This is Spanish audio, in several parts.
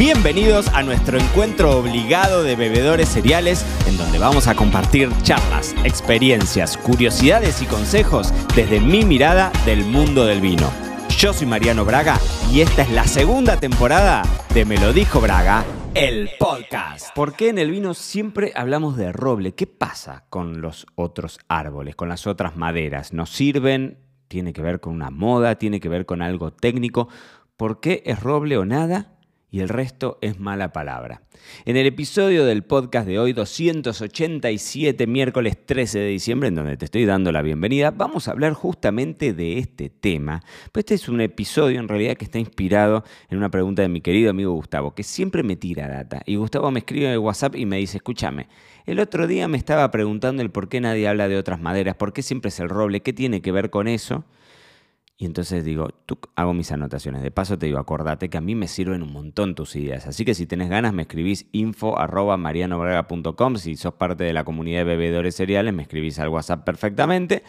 Bienvenidos a nuestro encuentro obligado de bebedores cereales, en donde vamos a compartir charlas, experiencias, curiosidades y consejos desde mi mirada del mundo del vino. Yo soy Mariano Braga y esta es la segunda temporada de Me lo dijo Braga, el podcast. ¿Por qué en el vino siempre hablamos de roble? ¿Qué pasa con los otros árboles, con las otras maderas? ¿Nos sirven? ¿Tiene que ver con una moda? ¿Tiene que ver con algo técnico? ¿Por qué es roble o nada? Y el resto es mala palabra. En el episodio del podcast de hoy, 287, miércoles 13 de diciembre, en donde te estoy dando la bienvenida, vamos a hablar justamente de este tema. Pues este es un episodio en realidad que está inspirado en una pregunta de mi querido amigo Gustavo, que siempre me tira data. Y Gustavo me escribe en el WhatsApp y me dice, escúchame, el otro día me estaba preguntando el por qué nadie habla de otras maderas, por qué siempre es el roble, qué tiene que ver con eso. Y entonces digo, hago mis anotaciones. De paso te digo, acordate que a mí me sirven un montón tus ideas. Así que si tenés ganas, me escribís info arroba. Si sos parte de la comunidad de bebedores cereales, me escribís al WhatsApp perfectamente.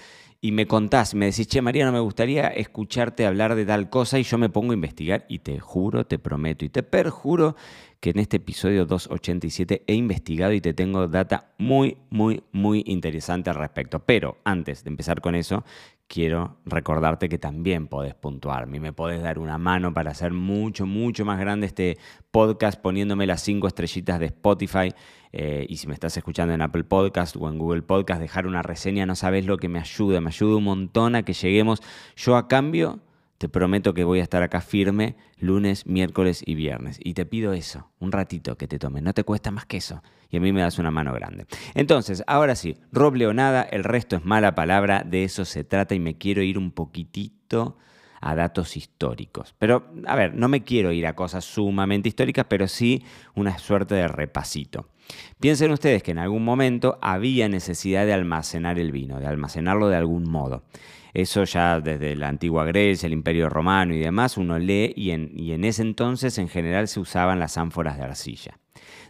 Y me contás, me decís, che, Mariano, me gustaría escucharte hablar de tal cosa. Y yo me pongo a investigar. Y te juro, te prometo y te perjuro que en este episodio 287 he investigado y te tengo data muy, muy, muy interesante al respecto. Pero antes de empezar con eso, quiero recordarte que también podés puntuarme me podés dar una mano para hacer mucho, mucho más grande este podcast poniéndome las cinco estrellitas de Spotify. Eh, y si me estás escuchando en Apple Podcast o en Google Podcast, dejar una reseña, no sabes lo que me ayuda, me ayuda un montón a que lleguemos. Yo a cambio te prometo que voy a estar acá firme lunes, miércoles y viernes. Y te pido eso, un ratito que te tome. No te cuesta más que eso. Y a mí me das una mano grande. Entonces, ahora sí, roble o nada, el resto es mala palabra. De eso se trata y me quiero ir un poquitito a datos históricos. Pero, a ver, no me quiero ir a cosas sumamente históricas, pero sí una suerte de repasito. Piensen ustedes que en algún momento había necesidad de almacenar el vino, de almacenarlo de algún modo. Eso ya desde la antigua Grecia, el Imperio Romano y demás, uno lee y en, y en ese entonces en general se usaban las ánforas de arcilla.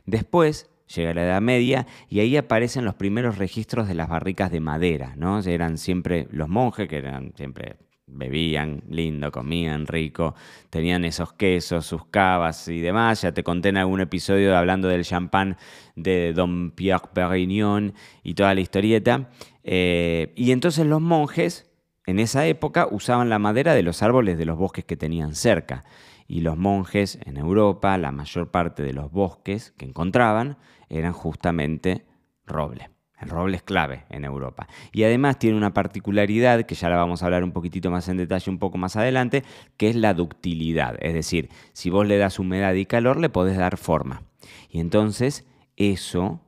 Después llega la Edad Media y ahí aparecen los primeros registros de las barricas de madera, ¿no? Eran siempre los monjes que eran siempre bebían lindo, comían rico, tenían esos quesos, sus cavas y demás. Ya te conté en algún episodio hablando del champán de Don Pierre Perignon y toda la historieta. Eh, y entonces los monjes en esa época usaban la madera de los árboles de los bosques que tenían cerca. Y los monjes en Europa, la mayor parte de los bosques que encontraban eran justamente roble. El roble es clave en Europa. Y además tiene una particularidad, que ya la vamos a hablar un poquitito más en detalle un poco más adelante, que es la ductilidad. Es decir, si vos le das humedad y calor, le podés dar forma. Y entonces eso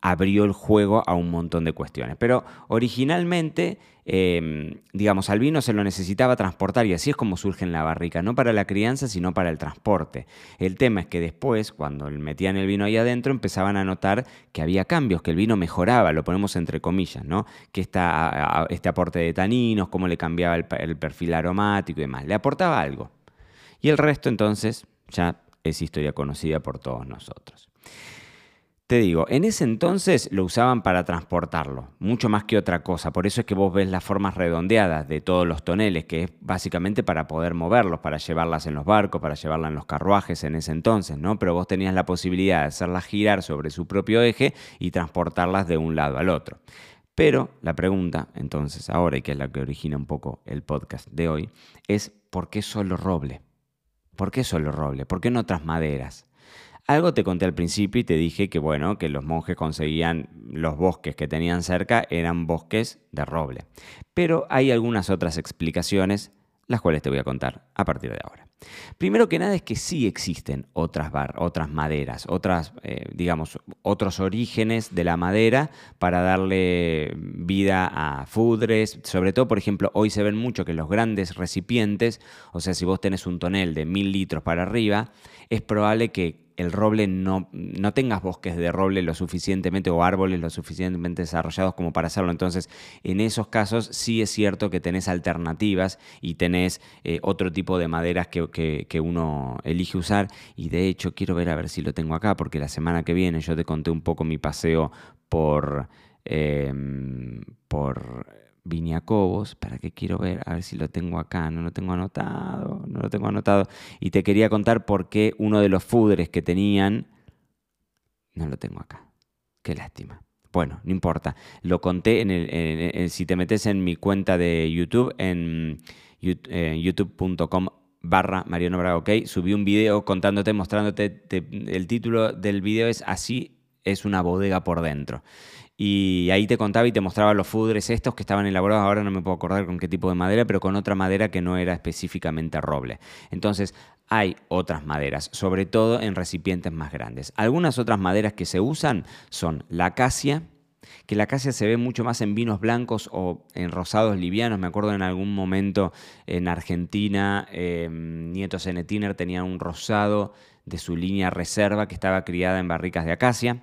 abrió el juego a un montón de cuestiones. Pero originalmente, em, digamos, al vino se lo necesitaba transportar y así es como surge en la barrica, no para la crianza, sino para el transporte. El tema es que después, cuando metían el vino ahí adentro, empezaban a notar que había cambios, que el vino mejoraba, lo ponemos entre comillas, ¿no? Que esta, este aporte de taninos, cómo le cambiaba el, el perfil aromático y demás, le aportaba algo. Y el resto entonces ya es historia conocida por todos nosotros. Te digo, en ese entonces lo usaban para transportarlo, mucho más que otra cosa. Por eso es que vos ves las formas redondeadas de todos los toneles, que es básicamente para poder moverlos, para llevarlas en los barcos, para llevarlas en los carruajes en ese entonces, ¿no? Pero vos tenías la posibilidad de hacerlas girar sobre su propio eje y transportarlas de un lado al otro. Pero la pregunta, entonces, ahora, y que es la que origina un poco el podcast de hoy, es ¿por qué solo roble? ¿Por qué solo roble? ¿Por qué no otras maderas? Algo te conté al principio y te dije que bueno, que los monjes conseguían los bosques que tenían cerca eran bosques de roble. Pero hay algunas otras explicaciones, las cuales te voy a contar a partir de ahora. Primero que nada es que sí existen otras, otras maderas, otras, eh, digamos, otros orígenes de la madera para darle vida a fudres. Sobre todo, por ejemplo, hoy se ven mucho que los grandes recipientes, o sea, si vos tenés un tonel de mil litros para arriba, es probable que el roble no, no tengas bosques de roble lo suficientemente o árboles lo suficientemente desarrollados como para hacerlo. Entonces, en esos casos sí es cierto que tenés alternativas y tenés eh, otro tipo de maderas que, uno elige usar. Y de hecho, quiero ver a ver si lo tengo acá, porque la semana que viene yo te conté un poco mi paseo por, em, por viñacobos, para que quiero ver, a ver si lo tengo acá, no lo tengo anotado, no lo tengo anotado. Y te quería contar por qué uno de los fudres que tenían, no lo tengo acá. Qué lástima. Bueno, no importa. Lo conté en el, si te metes en mi cuenta de YouTube, en youtube.com barra Mariano Braga, ok, subí un video contándote, mostrándote, el título del video es Así es una bodega por dentro. Y ahí te contaba y te mostraba los fudres estos que estaban elaborados, ahora no me puedo acordar con qué tipo de madera, pero con otra madera que no era específicamente roble. Entonces, hay otras maderas, sobre todo en recipientes más grandes. Algunas otras maderas que se usan son la acacia, que la acacia se ve mucho más en vinos blancos o en rosados livianos. Me acuerdo en algún momento en Argentina, eh, Nieto Senetiner tenía un rosado de su línea reserva que estaba criada en barricas de acacia.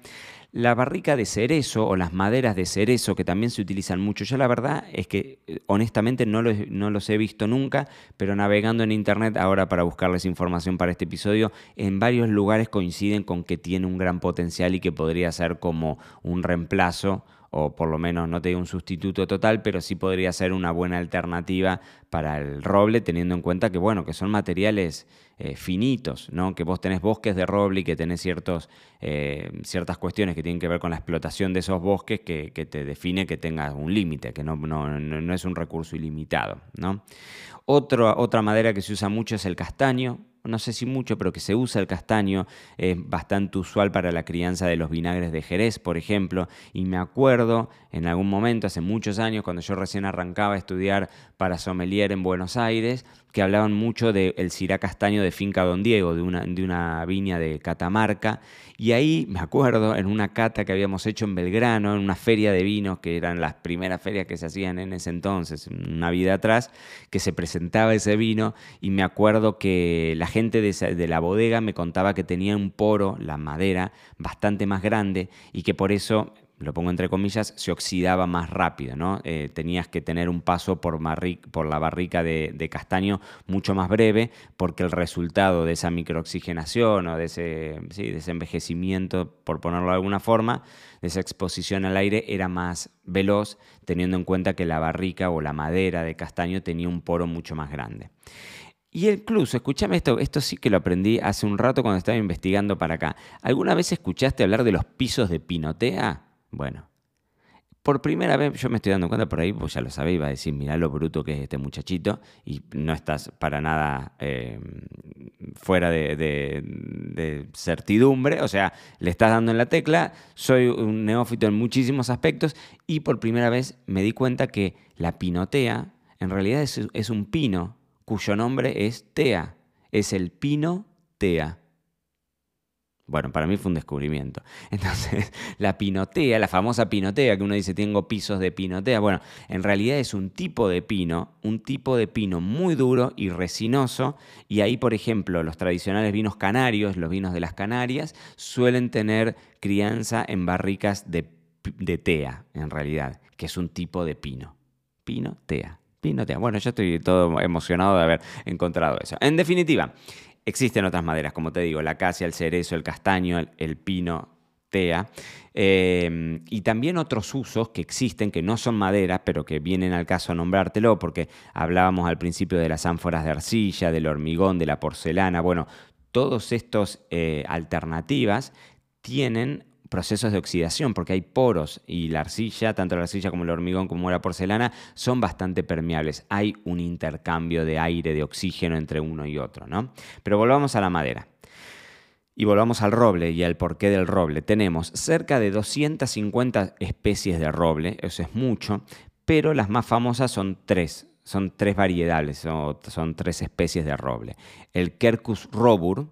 La barrica de cerezo o las maderas de cerezo que también se utilizan mucho. Yo la verdad es que eh, honestamente no los, no los he visto nunca, pero navegando en internet ahora para buscarles información para este episodio, en varios lugares coinciden con que tiene un gran potencial y que podría ser como un reemplazo o por lo menos no te digo un sustituto total, pero sí podría ser una buena alternativa para el roble, teniendo en cuenta que, bueno, que son materiales eh, finitos, ¿no? Que vos tenés bosques de roble y que tenés ciertos, eh, ciertas cuestiones que tienen que ver con la explotación de esos bosques que, te define que tengas un límite, que no, no, no, es un recurso ilimitado, ¿no? otra madera que se usa mucho es el castaño, no sé si mucho, pero que se usa el castaño, es bastante usual para la crianza de los vinagres de Jerez, por ejemplo, y me acuerdo en algún momento, hace muchos años, cuando yo recién arrancaba a estudiar para sommelier en Buenos Aires, que hablaban mucho del el cirá castaño de Finca Don Diego, de una, de una viña de Catamarca. Y ahí me acuerdo, en una cata que habíamos hecho en Belgrano, en una feria de vinos, que eran las primeras ferias que se hacían en ese entonces, una vida atrás, que se presentaba ese vino. Y me acuerdo que la gente de, de la bodega me contaba que tenía un poro, la madera, bastante más grande y que por eso lo pongo entre comillas, se oxidaba más rápido, ¿no? Eh, tenías que tener un paso por, por la barrica de, castaño mucho más breve, porque el resultado de esa microoxigenación o de ese, de ese envejecimiento, por ponerlo de alguna forma, de esa exposición al aire era más veloz, teniendo en cuenta que la barrica o la madera de castaño tenía un poro mucho más grande. Y incluso, escúchame esto, esto sí que lo aprendí hace un rato cuando estaba investigando para acá. ¿Alguna vez escuchaste hablar de los pisos de pinotea? Bueno, por primera vez yo me estoy dando cuenta por ahí, pues ya lo sabéis, iba a decir, mirá lo bruto que es este muchachito y no estás para nada eh, fuera de, certidumbre, o sea, le estás dando en la tecla, soy un neófito en muchísimos aspectos y por primera vez me di cuenta que la pinotea en realidad es, es un pino cuyo nombre es tea, es el pino tea. Bueno, para mí fue un descubrimiento. Entonces, la pinotea, la famosa pinotea, que uno dice tengo pisos de pinotea, bueno, en realidad es un tipo de pino, un tipo de pino muy duro y resinoso, y ahí, por ejemplo, los tradicionales vinos canarios, los vinos de las Canarias, suelen tener crianza en barricas de, tea, en realidad, que es un tipo de pino. Pino, tea. Pino, tea. Bueno, yo estoy todo emocionado de haber encontrado eso. En definitiva, Existen otras maderas, como te digo, la acacia, el cerezo, el castaño, el, pino, tea. Em, y también otros usos que existen, que no son maderas, pero que vienen al caso a nombrártelo, porque hablábamos al principio de las ánforas de arcilla, del hormigón, de la porcelana. Bueno, todos estos eh, alternativas tienen procesos de oxidación, porque hay poros y la arcilla, tanto la arcilla como el hormigón como la porcelana, son bastante permeables. Hay un intercambio de aire, de oxígeno entre uno y otro, ¿no? Pero volvamos a la madera. Y volvamos al roble y al porqué del roble. Tenemos cerca de 250 especies de roble, eso es mucho, pero las más famosas son tres, son tres variedades, son, son tres especies de roble. El Quercus robur,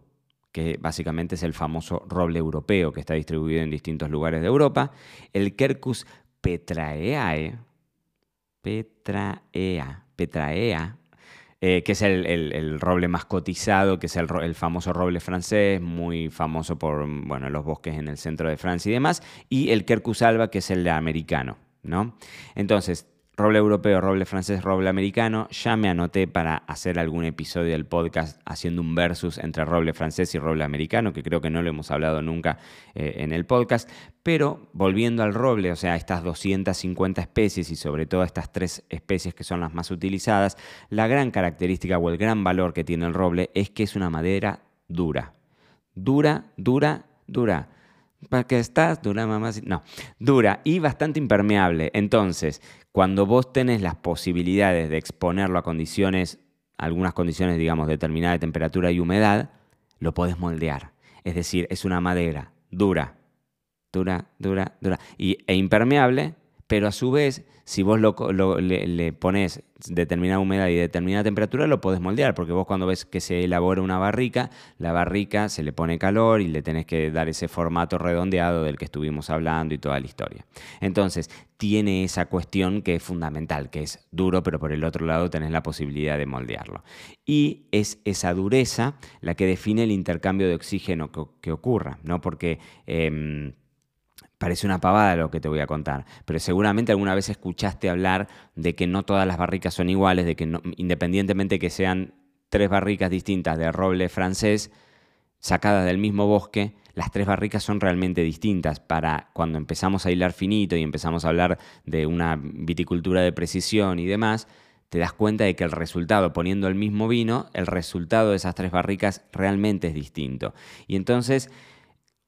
que básicamente es el famoso roble europeo que está distribuido en distintos lugares de Europa, el Quercus petraeae, petraea, petraea, eh, que es el, roble más cotizado, que es el, famoso roble francés, muy famoso por bueno, los bosques en el centro de Francia y demás, y el Quercus alba, que es el americano. ¿no? Entonces, roble europeo, roble francés, roble americano. Ya me anoté para hacer algún episodio del podcast haciendo un versus entre roble francés y roble americano, que creo que no lo hemos hablado nunca eh, en el podcast. Pero volviendo al roble, o sea, estas 250 especies y sobre todo estas tres especies que son las más utilizadas, la gran característica o el gran valor que tiene el roble es que es una madera dura. Dura, dura, dura ¿Para qué estás? Dura, mamá. No, dura y bastante impermeable. Entonces, cuando vos tenés las posibilidades de exponerlo a condiciones, algunas condiciones, digamos, determinadas de temperatura y humedad, lo podés moldear. Es decir, es una madera dura, dura, dura, dura y, e impermeable, pero a su vez, si vos le, le, pones determinada humedad y determinada temperatura, lo podés moldear, porque vos cuando ves que se elabora una barrica, la barrica se le pone calor y le tenés que dar ese formato redondeado del que estuvimos hablando y toda la historia. Entonces, tiene esa cuestión que es fundamental, que es duro, pero por el otro lado tenés la posibilidad de moldearlo. Y es esa dureza la que define el intercambio de oxígeno que, ocurra, ¿no? Porque... Em, Parece una pavada lo que te voy a contar, pero seguramente alguna vez escuchaste hablar de que no todas las barricas son iguales, de que independientemente que sean tres barricas distintas de roble francés, sacadas del mismo bosque, las tres barricas son realmente distintas. Para cuando empezamos a hilar finito y empezamos a hablar de una viticultura de precisión y demás, te das cuenta de que el resultado, poniendo el mismo vino, el resultado de esas tres barricas realmente es distinto. Y entonces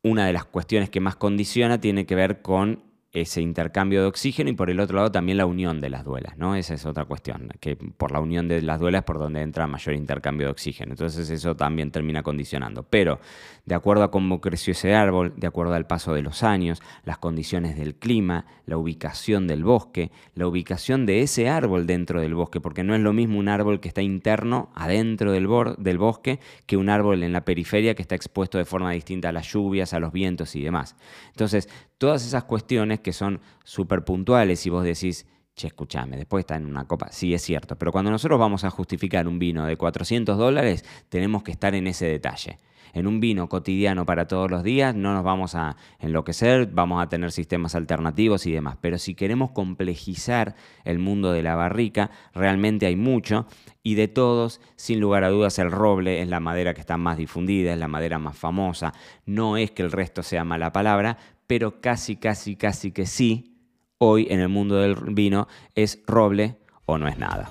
una de las cuestiones que más condiciona tiene que ver con ese intercambio de oxígeno y por el otro lado también la unión de las duelas, ¿no? Esa es otra cuestión, que por la unión de las duelas es por donde entra mayor intercambio de oxígeno. Entonces eso también termina condicionando. Pero de acuerdo a cómo creció ese árbol, de acuerdo al paso de los años, las condiciones del clima, la ubicación del bosque, la ubicación de ese árbol dentro del bosque, porque no es lo mismo un árbol que está interno, adentro del, del bosque, que un árbol en la periferia que está expuesto de forma distinta a las lluvias, a los vientos y demás. Entonces, todas esas cuestiones que son súper puntuales y vos decís, che, escúchame, después está en una copa. Sí, es cierto, pero cuando nosotros vamos a justificar un vino de 400 dólares, tenemos que estar en ese detalle. En un vino cotidiano para todos los días no nos vamos a enloquecer, vamos a tener sistemas alternativos y demás. Pero si queremos complejizar el mundo de la barrica, realmente hay mucho y de todos, sin lugar a dudas, el roble es la madera que está más difundida, es la madera más famosa. No es que el resto sea mala palabra, pero casi, casi, casi que sí, hoy en el mundo del vino es roble o no es nada.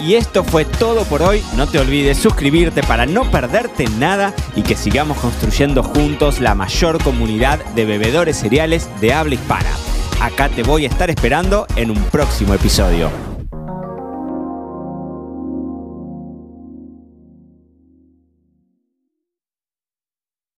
Y esto fue todo por hoy. No te olvides suscribirte para no perderte nada y que sigamos construyendo juntos la mayor comunidad de bebedores cereales de habla hispana. Acá te voy a estar esperando en un próximo episodio.